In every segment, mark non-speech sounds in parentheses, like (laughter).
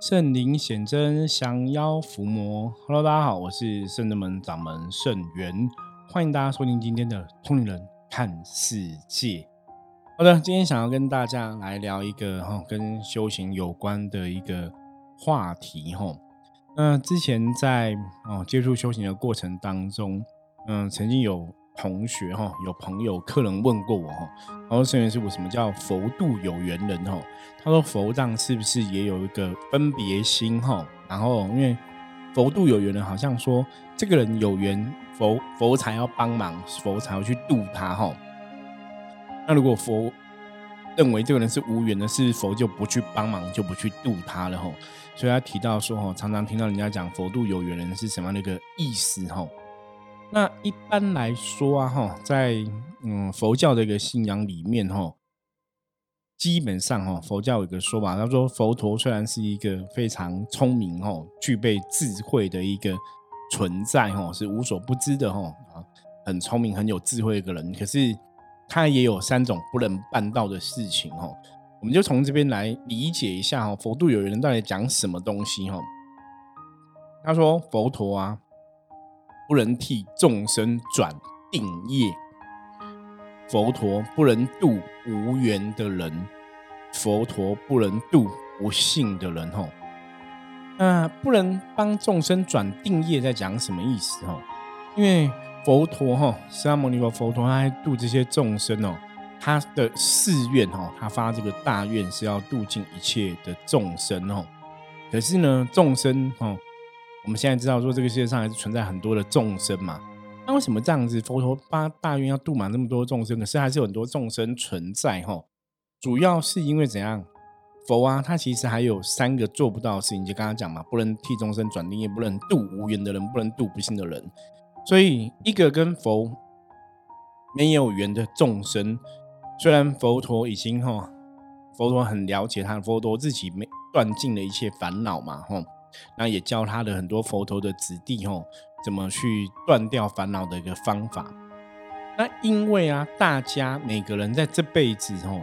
圣灵显真，降妖伏魔。Hello，大家好，我是圣人门掌门圣元，欢迎大家收听今天的通灵人看世界。好的，今天想要跟大家来聊一个哈跟修行有关的一个话题哈。那之前在哦接触修行的过程当中，嗯，曾经有。同学哈，有朋友、客人问过我哈，他说：“圣元师傅，什么叫佛度有缘人？哈，他说佛藏是不是也有一个分别心哈？然后因为佛度有缘人，好像说这个人有缘，佛佛才要帮忙，佛才要去度他哈。那如果佛认为这个人是无缘的，是佛就不去帮忙，就不去度他了哈。所以他提到说哈，常常听到人家讲佛度有缘人是什么样的一个意思哈？”那一般来说啊，哈，在嗯佛教的一个信仰里面，哈，基本上哈，佛教有一个说法，他说佛陀虽然是一个非常聪明，哈，具备智慧的一个存在，哈，是无所不知的，哈，啊，很聪明、很有智慧的一个人，可是他也有三种不能办到的事情，哈，我们就从这边来理解一下，哈，佛度有缘人到底讲什么东西，哈，他说佛陀啊。不能替众生转定业，佛陀不能度无缘的人，佛陀不能度不信的人。吼，那不能帮众生转定业，在讲什么意思？吼，因为佛陀，哈，释迦牟尼佛，佛陀他度这些众生哦，他的誓愿，哈，他发这个大愿是要度尽一切的众生，哦。可是呢，众生，哈。我们现在知道说，这个世界上还是存在很多的众生嘛？那为什么这样子？佛陀发大愿要度满那么多众生，可是还是有很多众生存在哈？主要是因为怎样？佛啊，他其实还有三个做不到的事情，就刚刚讲嘛，不能替众生转定，也不能度无缘的人，不能度不幸的人。所以，一个跟佛没有缘的众生，虽然佛陀已经哈，佛陀很了解他，佛陀自己没断尽了一切烦恼嘛，哈。那也教他的很多佛陀的子弟吼，怎么去断掉烦恼的一个方法。那因为啊，大家每个人在这辈子吼，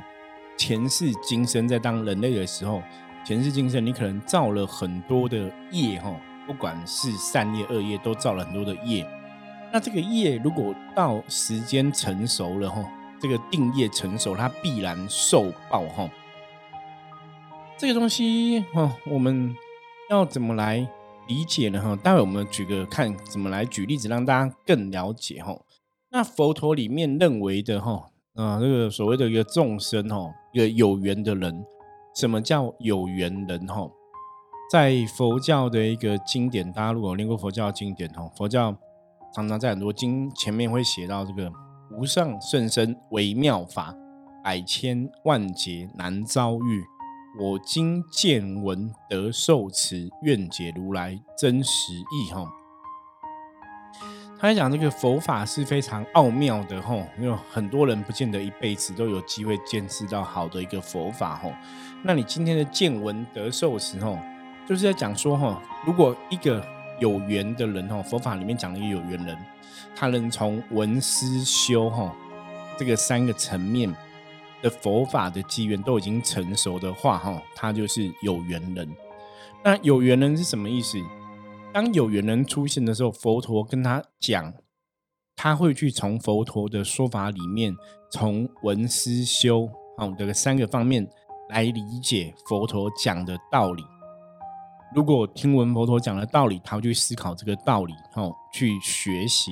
前世今生在当人类的时候，前世今生你可能造了很多的业吼，不管是善业恶业，都造了很多的业。那这个业如果到时间成熟了吼，这个定业成熟，它必然受报吼。这个东西哦，我们。要怎么来理解呢？哈，待会我们举个看怎么来举例子，让大家更了解哈。那佛陀里面认为的哈，啊，这个所谓的一个众生哈，一个有缘的人，什么叫有缘人哈？在佛教的一个经典，大家如果念过佛教经典哈，佛教常常在很多经前面会写到这个无上甚深微妙法，百千万劫难遭遇。我今见闻得受持，愿解如来真实意。哈，他在讲这个佛法是非常奥妙的。哈，因为很多人不见得一辈子都有机会见识到好的一个佛法。哈，那你今天的见闻得受持，哈，就是在讲说，哈，如果一个有缘的人，哈，佛法里面讲的一个有缘人，他能从闻思修，哈，这个三个层面。的佛法的机缘都已经成熟的话，哈，他就是有缘人。那有缘人是什么意思？当有缘人出现的时候，佛陀跟他讲，他会去从佛陀的说法里面，从闻思修，好这个三个方面来理解佛陀讲的道理。如果听闻佛陀讲的道理，他会去思考这个道理，哈，去学习。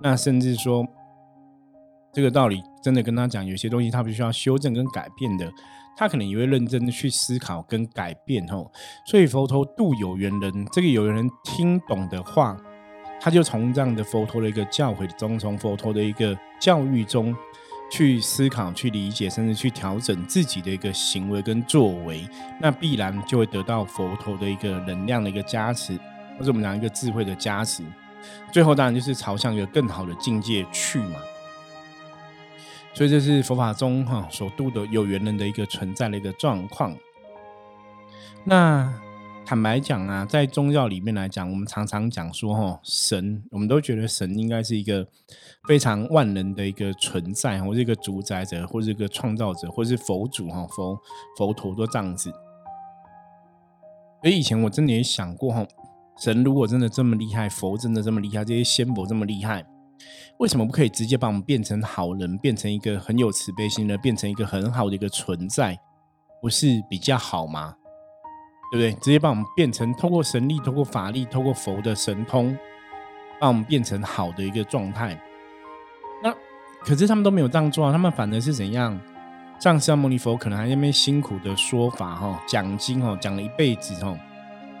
那甚至说。这个道理真的跟他讲，有些东西他必须要修正跟改变的，他可能也会认真的去思考跟改变吼。所以佛陀度有缘人，这个有缘人听懂的话，他就从这样的佛陀的一个教诲中，从佛陀的一个教育中去思考、去理解，甚至去调整自己的一个行为跟作为，那必然就会得到佛陀的一个能量的一个加持，或者我们讲一个智慧的加持，最后当然就是朝向一个更好的境界去嘛。所以这是佛法中哈所度的有缘人的一个存在的一个状况。那坦白讲啊，在宗教里面来讲，我们常常讲说哈神，我们都觉得神应该是一个非常万能的一个存在，或是一个主宰者，或者一个创造者，或是佛祖哈佛佛陀都这样子。所以以前我真的也想过哈，神如果真的这么厉害，佛真的这么厉害，这些仙佛这么厉害，为什么不可以直接把我们变成好人，变成一个很有慈悲心的，变成一个很好的一个存在，不是比较好吗？对不对？直接把我们变成透过神力、透过法力、透过佛的神通，把我们变成好的一个状态。那可是他们都没有这样做啊！他们反而是怎样？上释迦牟尼佛可能还那边辛苦的说法哈，讲经哦，讲了一辈子哦。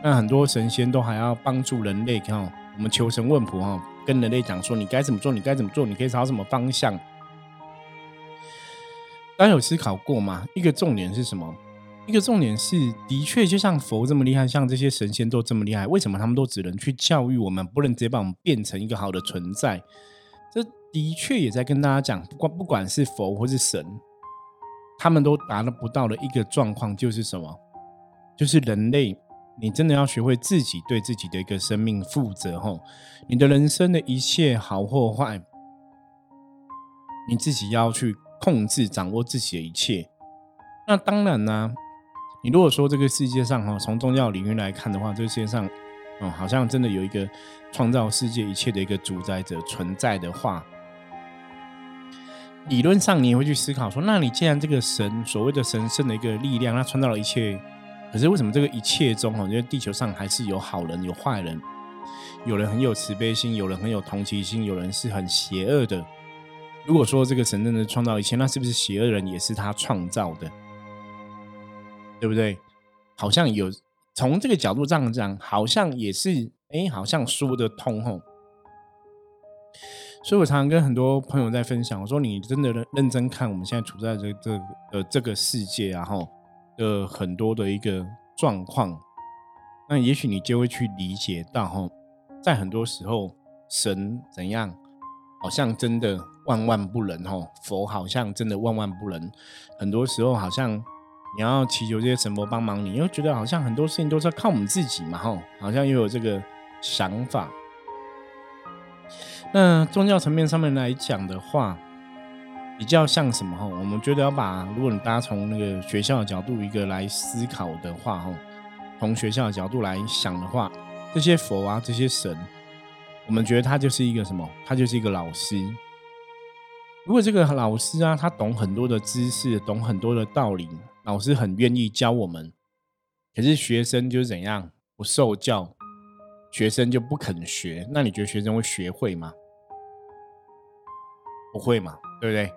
那很多神仙都还要帮助人类看，我们求神问卜哈，跟人类讲说你该怎么做，你该怎么做，你可以朝什么方向？大家有思考过吗？一个重点是什么？一个重点是，的确，就像佛这么厉害，像这些神仙都这么厉害，为什么他们都只能去教育我们，不能直接把我们变成一个好的存在？这的确也在跟大家讲，不管不管是佛或是神，他们都达不到的一个状况，就是什么？就是人类，你真的要学会自己对自己的一个生命负责，吼，你的人生的一切好或坏，你自己要去控制、掌握自己的一切。那当然呢。你如果说这个世界上哈，从宗教领域来看的话，这个世界上，哦，好像真的有一个创造世界一切的一个主宰者存在的话，理论上你也会去思考说，那你既然这个神所谓的神圣的一个力量，它创造了一切，可是为什么这个一切中哈，因为地球上还是有好人有坏人，有人很有慈悲心，有人很有同情心，有人是很邪恶的。如果说这个神真的创造一切，那是不是邪恶人也是他创造的？对不对？好像有从这个角度这样讲，好像也是哎，好像说得通吼。所以我常常跟很多朋友在分享，我说你真的认真看我们现在处在这这呃这个世界啊吼的很多的一个状况，那也许你就会去理解到吼，在很多时候神怎样，好像真的万万不能吼，佛好像真的万万不能，很多时候好像。你要祈求这些神佛帮忙，你又觉得好像很多事情都是要靠我们自己嘛，吼，好像又有这个想法。那宗教层面上面来讲的话，比较像什么？哈，我们觉得要把，如果你大家从那个学校的角度一个来思考的话，哈，从学校的角度来想的话，这些佛啊，这些神，我们觉得他就是一个什么？他就是一个老师。如果这个老师啊，他懂很多的知识，懂很多的道理。老师很愿意教我们，可是学生就怎样不受教，学生就不肯学。那你觉得学生会学会吗？不会嘛，对不对？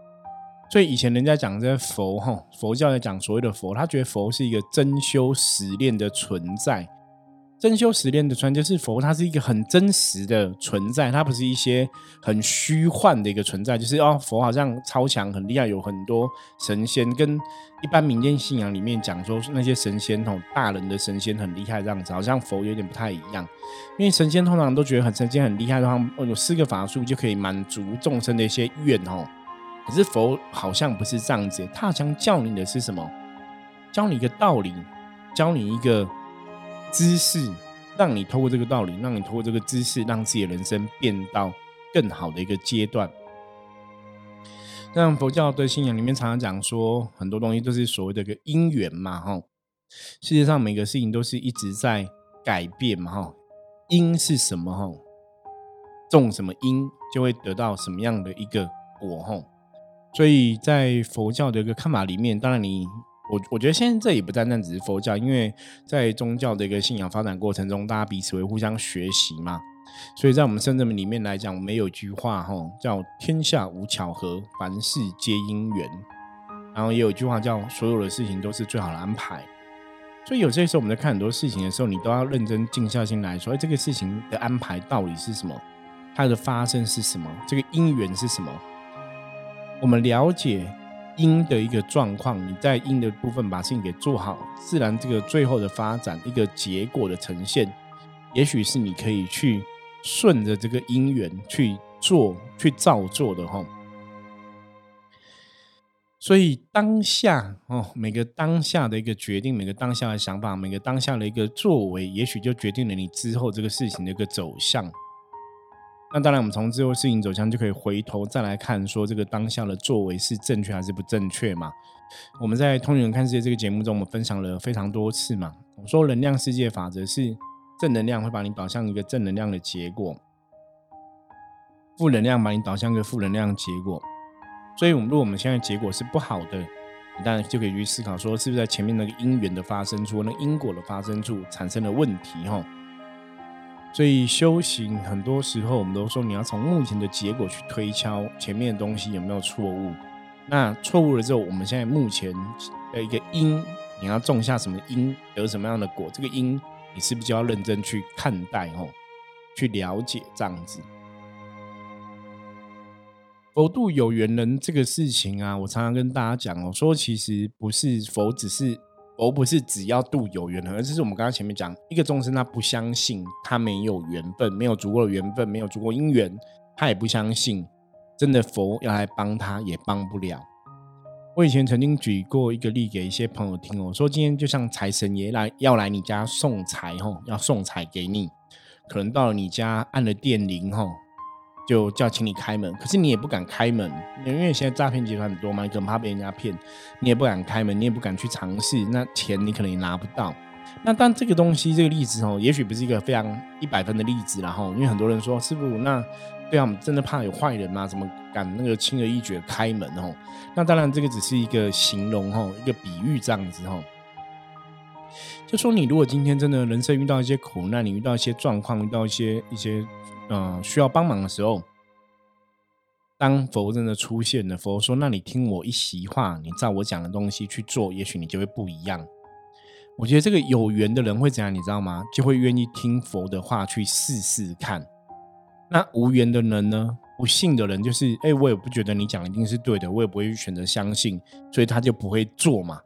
所以以前人家讲这佛哈，佛教在讲所谓的佛，他觉得佛是一个真修实练的存在。真修实练的传就是佛，它是一个很真实的存在，它不是一些很虚幻的一个存在。就是哦，佛好像超强很厉害，有很多神仙，跟一般民间信仰里面讲说那些神仙哦，大人的神仙很厉害这样子，好像佛有点不太一样。因为神仙通常都觉得很神仙很厉害的话，有四个法术就可以满足众生的一些愿哦。可是佛好像不是这样子，他想教你的是什么？教你一个道理，教你一个。知识让你透过这个道理，让你透过这个知识，让自己的人生变到更好的一个阶段。像佛教的信仰里面常常讲说，很多东西都是所谓的一个因缘嘛，哈。世界上每个事情都是一直在改变嘛，哈。因是什么？哈，种什么因就会得到什么样的一个果，哈。所以在佛教的一个看法里面，当然你。我我觉得现在这也不单单只是佛教，因为在宗教的一个信仰发展过程中，大家彼此会互相学习嘛。所以在我们圣人里面来讲，我们有一句话哈，叫“天下无巧合，凡事皆因缘”。然后也有一句话叫“所有的事情都是最好的安排”。所以有些时候我们在看很多事情的时候，你都要认真静下心来说：“哎，这个事情的安排到底是什么？它的发生是什么？这个因缘是什么？”我们了解。因的一个状况，你在因的部分把事情给做好，自然这个最后的发展一个结果的呈现，也许是你可以去顺着这个因缘去做、去照做的哈。所以当下哦，每个当下的一个决定，每个当下的想法，每个当下的一个作为，也许就决定了你之后这个事情的一个走向。那当然，我们从之后事情走向就可以回头再来看，说这个当下的作为是正确还是不正确嘛？我们在《通灵人看世界》这个节目中，我们分享了非常多次嘛。我说能量世界法则是正能量会把你导向一个正能量的结果，负能量把你导向一个负能量的结果。所以，我们如果我们现在结果是不好的，你当然就可以去思考说，是不是在前面那个因缘的发生处、那因果的发生处产生了问题？哈。所以修行很多时候，我们都说你要从目前的结果去推敲前面的东西有没有错误。那错误了之后，我们现在目前的一个因，你要种下什么因，得什么样的果？这个因，你是不是就要认真去看待哦，去了解这样子？佛度有缘人这个事情啊，我常常跟大家讲哦，说其实不是佛只是。佛不是只要度有缘人，而是我们刚刚前面讲，一个众生他不相信他没有缘分，没有足够的缘分，没有足够因缘，他也不相信真的佛要来帮他，也帮不了。我以前曾经举过一个例给一些朋友听哦，说今天就像财神爷来要来你家送财吼，要送财给你，可能到了你家按了电铃吼。就叫请你开门，可是你也不敢开门，因为现在诈骗集团很多嘛，你很怕被人家骗，你也不敢开门，你也不敢去尝试，那钱你可能也拿不到。那但这个东西，这个例子哦，也许不是一个非常一百分的例子，然后因为很多人说师傅，那对啊，我们真的怕有坏人吗？怎么敢那个轻而易举的开门哦？那当然这个只是一个形容哦，一个比喻这样子哦。就说你如果今天真的人生遇到一些苦难，你遇到一些状况，遇到一些一些。嗯，需要帮忙的时候，当佛真的出现了，佛说：“那你听我一席话，你照我讲的东西去做，也许你就会不一样。”我觉得这个有缘的人会怎样，你知道吗？就会愿意听佛的话去试试看。那无缘的人呢？不信的人就是：哎，我也不觉得你讲一定是对的，我也不会选择相信，所以他就不会做嘛。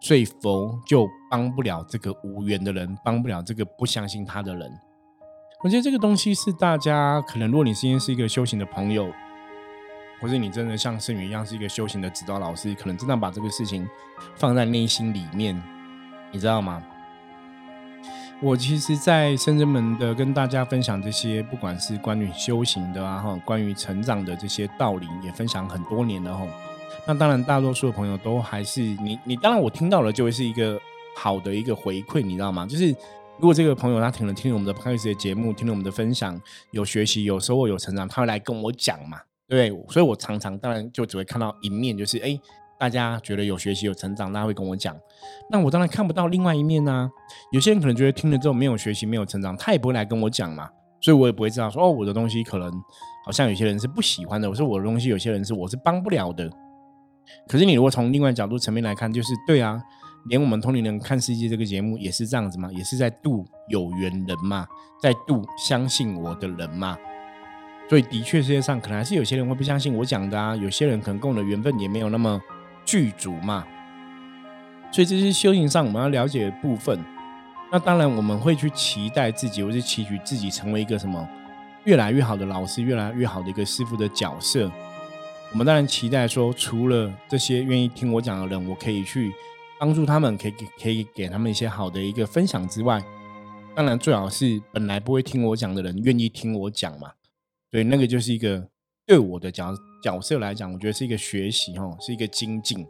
所以佛就帮不了这个无缘的人，帮不了这个不相信他的人。我觉得这个东西是大家可能，如果你今天是一个修行的朋友，或者你真的像圣元一样是一个修行的指导老师，可能真的把这个事情放在内心里面，你知道吗？我其实，在深圳门的跟大家分享这些，不管是关于修行的啊，哈，关于成长的这些道理，也分享很多年了哈。那当然，大多数的朋友都还是你，你当然我听到了就会是一个好的一个回馈，你知道吗？就是。如果这个朋友他听了听了我们的 p o d c 的节目，听了我们的分享，有学习、有收获、有成长，他会来跟我讲嘛？对不对？所以我常常当然就只会看到一面，就是哎，大家觉得有学习、有成长，大家会跟我讲。那我当然看不到另外一面呢。有些人可能觉得听了之后没有学习、没有成长，他也不会来跟我讲嘛。所以我也不会知道说哦，我的东西可能好像有些人是不喜欢的。我说我的东西有些人是我是帮不了的。可是你如果从另外角度层面来看，就是对啊。连我们同龄人看世界这个节目也是这样子嘛，也是在度有缘人嘛，在度相信我的人嘛。所以的确世界上可能还是有些人会不相信我讲的啊，有些人可能跟我的缘分也没有那么具足嘛。所以这是修行上我们要了解的部分。那当然我们会去期待自己，或是期许自己成为一个什么越来越好的老师，越来越好的一个师傅的角色。我们当然期待说，除了这些愿意听我讲的人，我可以去。帮助他们，可以给可以给他们一些好的一个分享之外，当然最好是本来不会听我讲的人愿意听我讲嘛。所以那个就是一个对我的角角色来讲，我觉得是一个学习哈，是一个精进。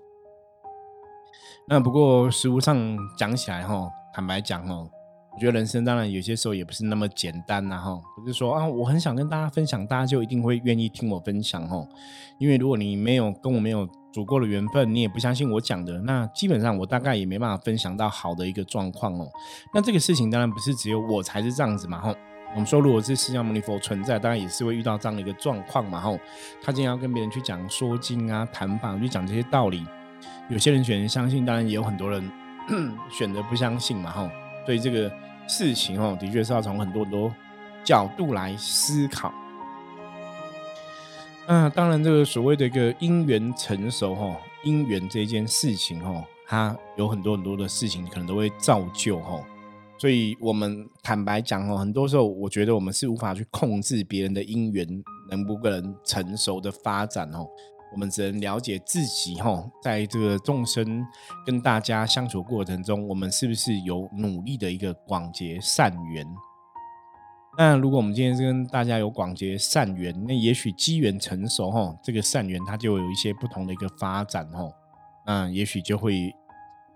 那不过实物上讲起来哈，坦白讲哦。我觉得人生当然有些时候也不是那么简单呐，哈，不是说啊，我很想跟大家分享，大家就一定会愿意听我分享，哈，因为如果你没有跟我没有足够的缘分，你也不相信我讲的，那基本上我大概也没办法分享到好的一个状况哦。那这个事情当然不是只有我才是这样子嘛，吼，我们说如果是释迦牟尼佛存在，当然也是会遇到这样的一个状况嘛，吼，他今天要跟别人去讲说经啊、谈法，去讲这些道理，有些人选择相信，当然也有很多人 (coughs) 选择不相信嘛，吼。所以这个事情哦，的确是要从很多很多角度来思考。那当然，这个所谓的一个因缘成熟哈，因缘这件事情哈，它有很多很多的事情可能都会造就哈。所以我们坦白讲哦，很多时候我觉得我们是无法去控制别人的因缘能不能成熟的发展哦。我们只能了解自己哈，在这个众生跟大家相处过程中，我们是不是有努力的一个广结善缘？那如果我们今天跟大家有广结善缘，那也许机缘成熟哈，这个善缘它就有一些不同的一个发展哈，那也许就会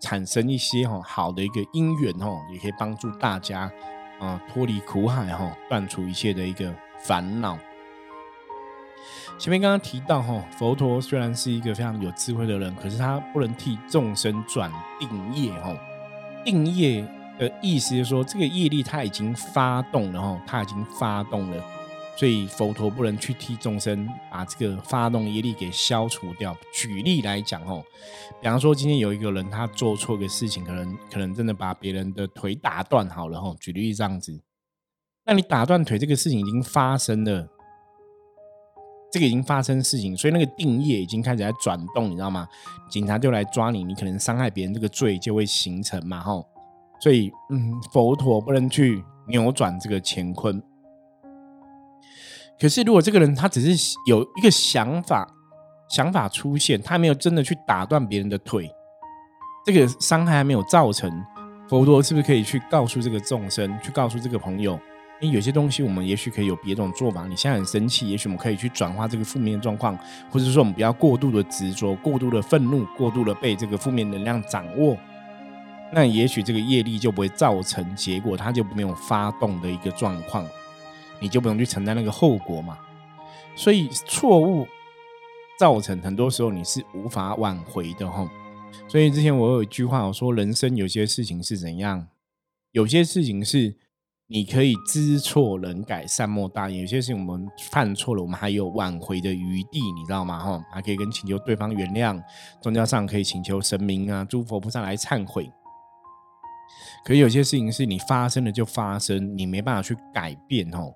产生一些哈好的一个因缘哈，也可以帮助大家啊脱离苦海哈，断除一切的一个烦恼。前面刚刚提到哈，佛陀虽然是一个非常有智慧的人，可是他不能替众生转定业哈，定业。的意思是说，这个业力它已经发动了哈，它已经发动了，所以佛陀不能去替众生把这个发动业力给消除掉。举例来讲哦，比方说今天有一个人他做错个事情，可能可能真的把别人的腿打断好了哈。举例这样子，那你打断腿这个事情已经发生了，这个已经发生事情，所以那个定业已经开始在转动，你知道吗？警察就来抓你，你可能伤害别人这个罪就会形成嘛吼。所以，嗯，佛陀不能去扭转这个乾坤。可是，如果这个人他只是有一个想法，想法出现，他没有真的去打断别人的腿，这个伤害还没有造成，佛陀是不是可以去告诉这个众生，去告诉这个朋友，因为有些东西我们也许可以有别种做法。你现在很生气，也许我们可以去转化这个负面状况，或者说我们不要过度的执着、过度的愤怒、过度的被这个负面能量掌握。那也许这个业力就不会造成结果，它就没有发动的一个状况，你就不用去承担那个后果嘛。所以错误造成很多时候你是无法挽回的哈。所以之前我有一句话，我说人生有些事情是怎样，有些事情是你可以知错能改善莫大焉，有些事情我们犯错了，我们还有挽回的余地，你知道吗？哈，还可以跟请求对方原谅，宗教上可以请求神明啊、诸佛菩萨来忏悔。可有些事情是你发生了就发生，你没办法去改变哦。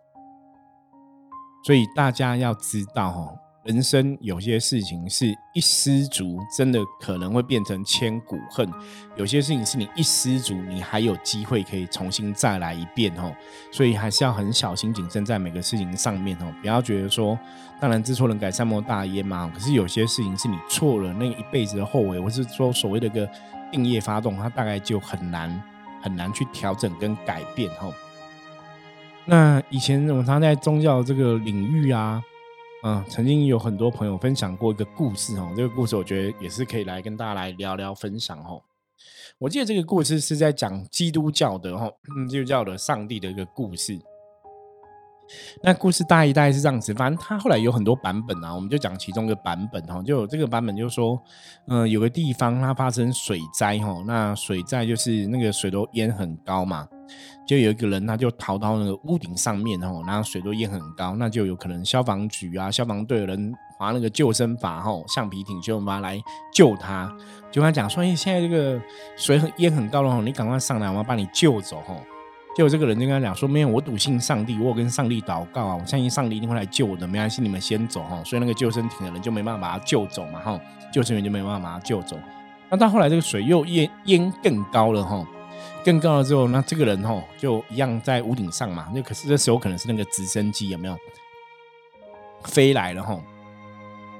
所以大家要知道哦，人生有些事情是一失足，真的可能会变成千古恨；有些事情是你一失足，你还有机会可以重新再来一遍哦。所以还是要很小心谨慎在每个事情上面哦，不要觉得说，当然知错能改善莫大焉嘛。可是有些事情是你错了，那一辈子的后悔，或是说所谓的个定业发动，它大概就很难。很难去调整跟改变哈。那以前我们常在宗教这个领域啊，嗯，曾经有很多朋友分享过一个故事哦。这个故事我觉得也是可以来跟大家来聊聊分享哈。我记得这个故事是在讲基督教的哈，基督教的上帝的一个故事。那故事大一大概是这样子，反正他后来有很多版本啊，我们就讲其中一个版本哈。就有这个版本就是说，嗯，有个地方它发生水灾哈，那水灾就是那个水都淹很高嘛，就有一个人他就逃到那个屋顶上面哈，然后水都淹很高，那就有可能消防局啊、消防队的人划那个救生筏哈，橡皮艇救生筏来救他，就跟他讲说，哎，现在这个水很淹很高了哈，你赶快上来，我要把你救走哈。结果这个人就跟他讲说：“没有，我笃信上帝，我有跟上帝祷告啊，我相信上帝一定会来救我的。没关系，你们先走哈。”所以那个救生艇的人就没办法把他救走嘛，哈，救生员就没办法把他救走。那到后来这个水又淹淹更高了哈，更高了之后，那这个人哈就一样在屋顶上嘛。那可是这时候可能是那个直升机有没有飞来了哈？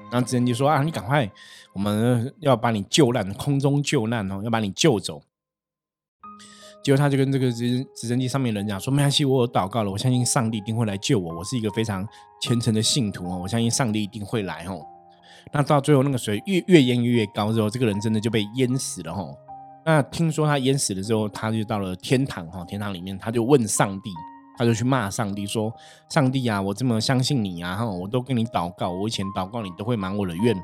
然后直升机说：“啊，你赶快，我们要把你救难，空中救难哦，要把你救走。”结果他就跟这个直直升机上面的人讲说：“没关系，我有祷告了，我相信上帝一定会来救我。我是一个非常虔诚的信徒哦，我相信上帝一定会来哦。”那到最后那个水越越淹越高之后，这个人真的就被淹死了哈。那听说他淹死了之后，他就到了天堂哈，天堂里面他就问上帝，他就去骂上帝说：“上帝啊，我这么相信你啊哈，我都跟你祷告，我以前祷告你都会满我的愿，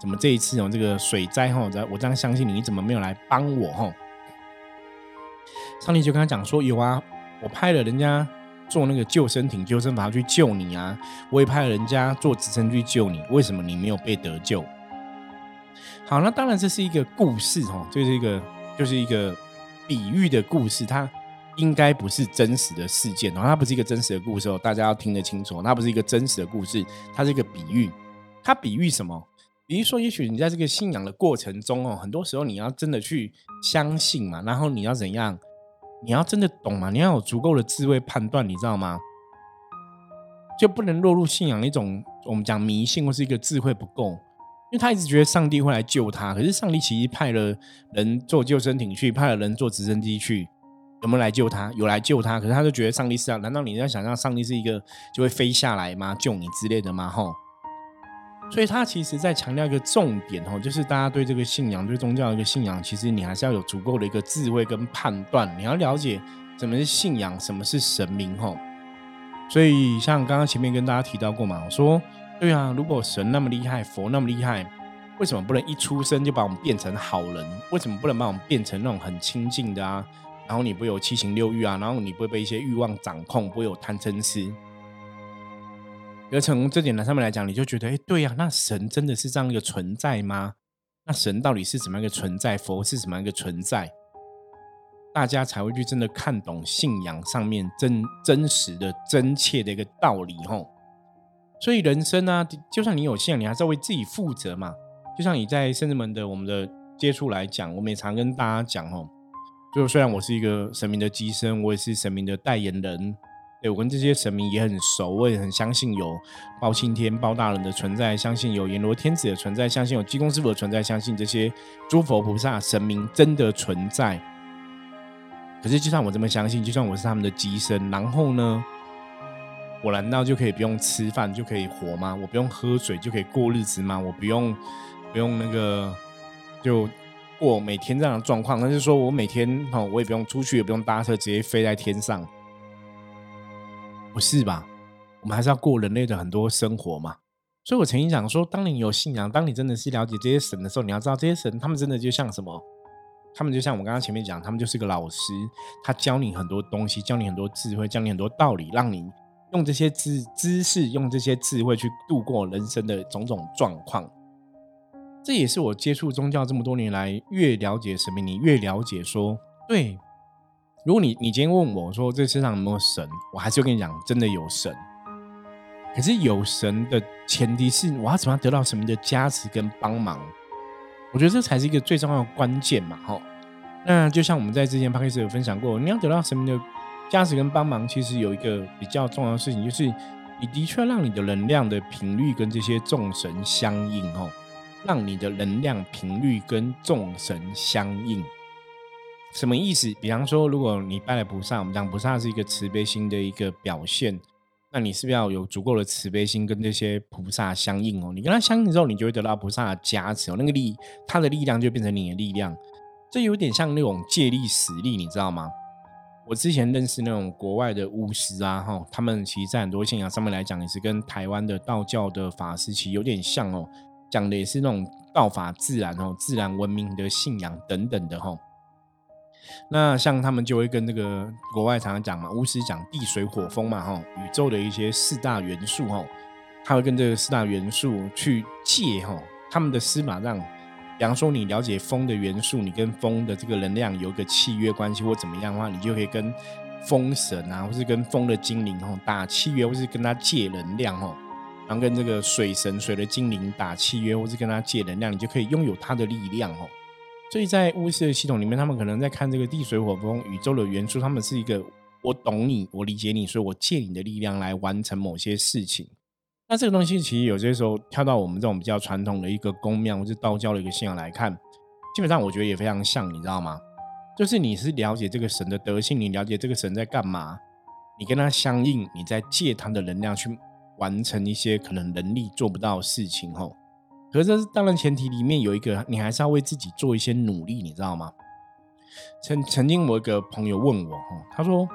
怎么这一次哦这个水灾哈，我这样相信你，你怎么没有来帮我哈？”上帝就跟他讲说：“有啊，我派了人家坐那个救生艇、救生筏去救你啊，我也派了人家坐直升机救你，为什么你没有被得救？”好，那当然这是一个故事哦，这是一个就是一个比喻的故事，它应该不是真实的事件哦，它不是一个真实的故事哦，大家要听得清楚，它不是一个真实的故事，它是一个比喻。它比喻什么？比如说，也许你在这个信仰的过程中哦，很多时候你要真的去相信嘛，然后你要怎样？你要真的懂嘛？你要有足够的智慧判断，你知道吗？就不能落入信仰一种我们讲迷信或是一个智慧不够，因为他一直觉得上帝会来救他，可是上帝其实派了人坐救生艇去，派了人坐直升机去，有没有来救他？有来救他，可是他就觉得上帝是啊？难道你要想象上帝是一个就会飞下来吗？救你之类的吗？吼！所以他其实在强调一个重点吼，就是大家对这个信仰、对宗教的一个信仰，其实你还是要有足够的一个智慧跟判断，你要了解什么是信仰，什么是神明吼。所以像刚刚前面跟大家提到过嘛，我说对啊，如果神那么厉害，佛那么厉害。为什么不能一出生就把我们变成好人？为什么不能把我们变成那种很亲近的啊？然后你不有七情六欲啊？然后你不会被一些欲望掌控，不会有贪嗔痴？而从这点来上面来讲，你就觉得，哎，对呀，那神真的是这样一个存在吗？那神到底是怎么样一个存在？佛是什么样一个存在？大家才会去真的看懂信仰上面真真实的真切的一个道理吼。所以人生呢，就算你有信仰，你还是要为自己负责嘛。就像你在圣子门的我们的接触来讲，我们也常跟大家讲哦，就虽然我是一个神明的机身，我也是神明的代言人，对我跟这些神明也很熟，我也很相信有包青天、包大人的存在，相信有阎罗天子的存在，相信有济公师傅的存在，相信这些诸佛菩萨神明真的存在。可是，就算我这么相信，就算我是他们的机身，然后呢，我难道就可以不用吃饭就可以活吗？我不用喝水就可以过日子吗？我不用？不用那个，就过每天这样的状况。那就是说我每天哈，我也不用出去，也不用搭车，直接飞在天上，不是吧？我们还是要过人类的很多生活嘛。所以我曾经讲说，当你有信仰，当你真的是了解这些神的时候，你要知道这些神，他们真的就像什么？他们就像我刚刚前面讲，他们就是个老师，他教你很多东西，教你很多智慧，教你很多道理，让你用这些知知识，用这些智慧去度过人生的种种状况。这也是我接触宗教这么多年来，越了解神明，你越了解说，对。如果你你今天问我说这世上有没有神，我还是会跟你讲，真的有神。可是有神的前提是，我要怎么样得到神明的加持跟帮忙？我觉得这才是一个最重要的关键嘛，哈。那就像我们在之前 p 开始有分享过，你要得到神明的加持跟帮忙，其实有一个比较重要的事情，就是你的确让你的能量的频率跟这些众神相应，哦。让你的能量频率跟众神相应，什么意思？比方说，如果你拜了菩萨，我们讲菩萨是一个慈悲心的一个表现，那你是不是要有足够的慈悲心跟这些菩萨相应哦？你跟他相应之后，你就会得到菩萨的加持哦，那个力，他的力量就变成你的力量，这有点像那种借力使力，你知道吗？我之前认识那种国外的巫师啊，哈，他们其实在很多信仰上面来讲，也是跟台湾的道教的法师其实有点像哦。讲的也是那种道法自然哦，自然文明的信仰等等的哈。那像他们就会跟这个国外常常讲嘛，巫师讲地水火风嘛哈，宇宙的一些四大元素哈，他会跟这个四大元素去借哈，他们的司马让，比方说你了解风的元素，你跟风的这个能量有个契约关系或怎么样的话，你就可以跟风神啊，或是跟风的精灵哈打契约，或是跟他借能量哈。然后跟这个水神、水的精灵打契约，或是跟他借能量，你就可以拥有他的力量哦。所以在巫师的系统里面，他们可能在看这个地水火风宇宙的元素，他们是一个我懂你，我理解你，所以我借你的力量来完成某些事情。那这个东西其实有些时候跳到我们这种比较传统的一个宫庙或是道教的一个信仰来看，基本上我觉得也非常像，你知道吗？就是你是了解这个神的德性，你了解这个神在干嘛，你跟他相应，你在借他的能量去。完成一些可能能力做不到的事情吼，可是当然前提里面有一个，你还是要为自己做一些努力，你知道吗？曾曾经我一个朋友问我哈，他说：“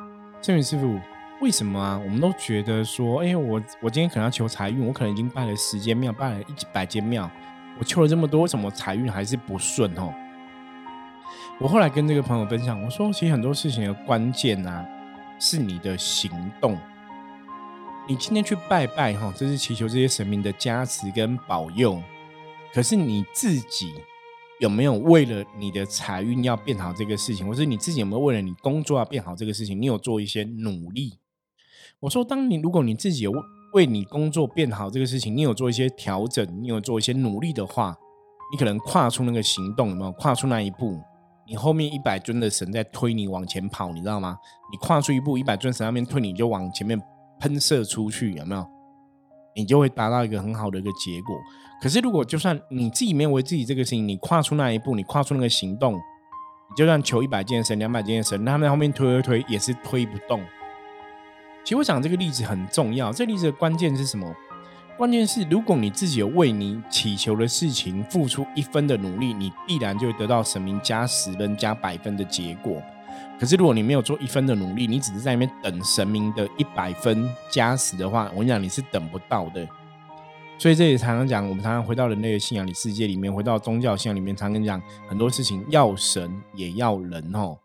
圣元师傅，为什么啊？我们都觉得说，哎，我我今天可能要求财运，我可能已经拜了十间庙，拜了一百间庙，我求了这么多，为什么财运还是不顺哦？”我后来跟这个朋友分享，我说，其实很多事情的关键啊，是你的行动。你今天去拜拜哈，这是祈求这些神明的加持跟保佑。可是你自己有没有为了你的财运要变好这个事情，或是你自己有没有为了你工作要变好这个事情，你有做一些努力？我说，当你如果你自己有为你工作变好这个事情，你有做一些调整，你有做一些努力的话，你可能跨出那个行动，有没有跨出那一步？你后面一百尊的神在推你往前跑，你知道吗？你跨出一步，一百尊神那边推你，就往前面。喷射出去有没有？你就会达到一个很好的一个结果。可是如果就算你自己没有为自己这个事情，你跨出那一步，你跨出那个行动，你就算求一百件神、两百件神，他们在后面推推推也是推不动。其实我讲这个例子很重要，这例子的关键是什么？关键是如果你自己有为你祈求的事情付出一分的努力，你必然就会得到神明加十分、加百分的结果。可是如果你没有做一分的努力，你只是在那边等神明的一百分加十的话，我跟你讲，你是等不到的。所以这也常常讲，我们常常回到人类的信仰里世界里面，回到宗教信仰里面，常跟讲很多事情，要神也要人哦。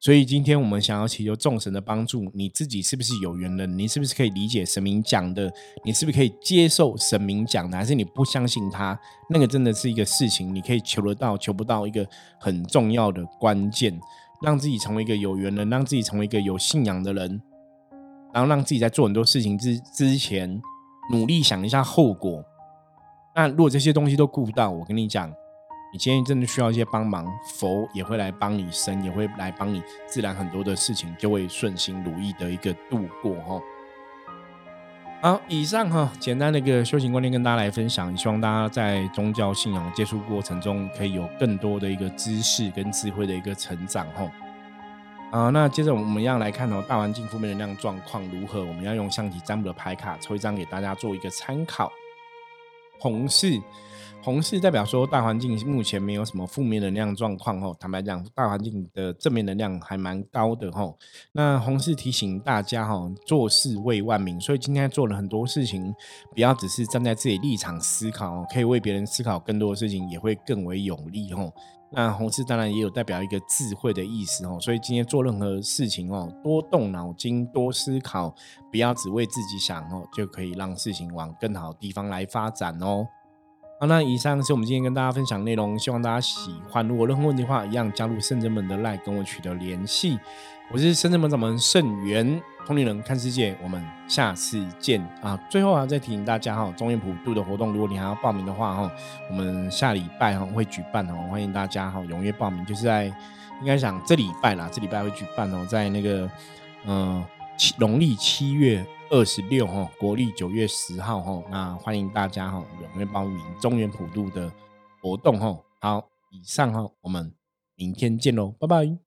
所以今天我们想要祈求众神的帮助，你自己是不是有缘人？你是不是可以理解神明讲的？你是不是可以接受神明讲的？还是你不相信他？那个真的是一个事情，你可以求得到，求不到一个很重要的关键，让自己成为一个有缘人，让自己成为一个有信仰的人，然后让自己在做很多事情之之前。努力想一下后果。那如果这些东西都顾不到，我跟你讲，你今天真的需要一些帮忙，佛也会来帮你，神也会来帮你，自然很多的事情就会顺心如意的一个度过哈。好，以上哈简单的一个修行观念跟大家来分享，希望大家在宗教信仰接触过程中，可以有更多的一个知识跟智慧的一个成长哈。啊，那接着我们要来看哦，大环境负面能量状况如何？我们要用象棋占卜的牌卡抽一张给大家做一个参考。红是。红是代表说大环境目前没有什么负面能量状况哦，坦白讲，大环境的正面能量还蛮高的哈。那红是提醒大家哈，做事为万民，所以今天做了很多事情，不要只是站在自己立场思考，可以为别人思考更多的事情，也会更为有利哦。那红字当然也有代表一个智慧的意思哦，所以今天做任何事情哦，多动脑筋，多思考，不要只为自己想哦，就可以让事情往更好的地方来发展哦。好，那以上是我们今天跟大家分享内容，希望大家喜欢。如果任何问题的话，一样加入圣真门的 line 跟我取得联系。我是圣真门掌门圣元，通灵人看世界，我们下次见啊！最后啊，再提醒大家哈，中原普渡的活动，如果你还要报名的话哈，我们下礼拜哈会举办哦，欢迎大家哈踊跃报名，就是在应该讲这礼拜啦，这礼拜会举办哦，在那个嗯七农历七月。二十六哈，国历九月十号哈，那欢迎大家哈踊跃报名中原普渡的活动哈。好，以上哈，我们明天见喽，拜拜。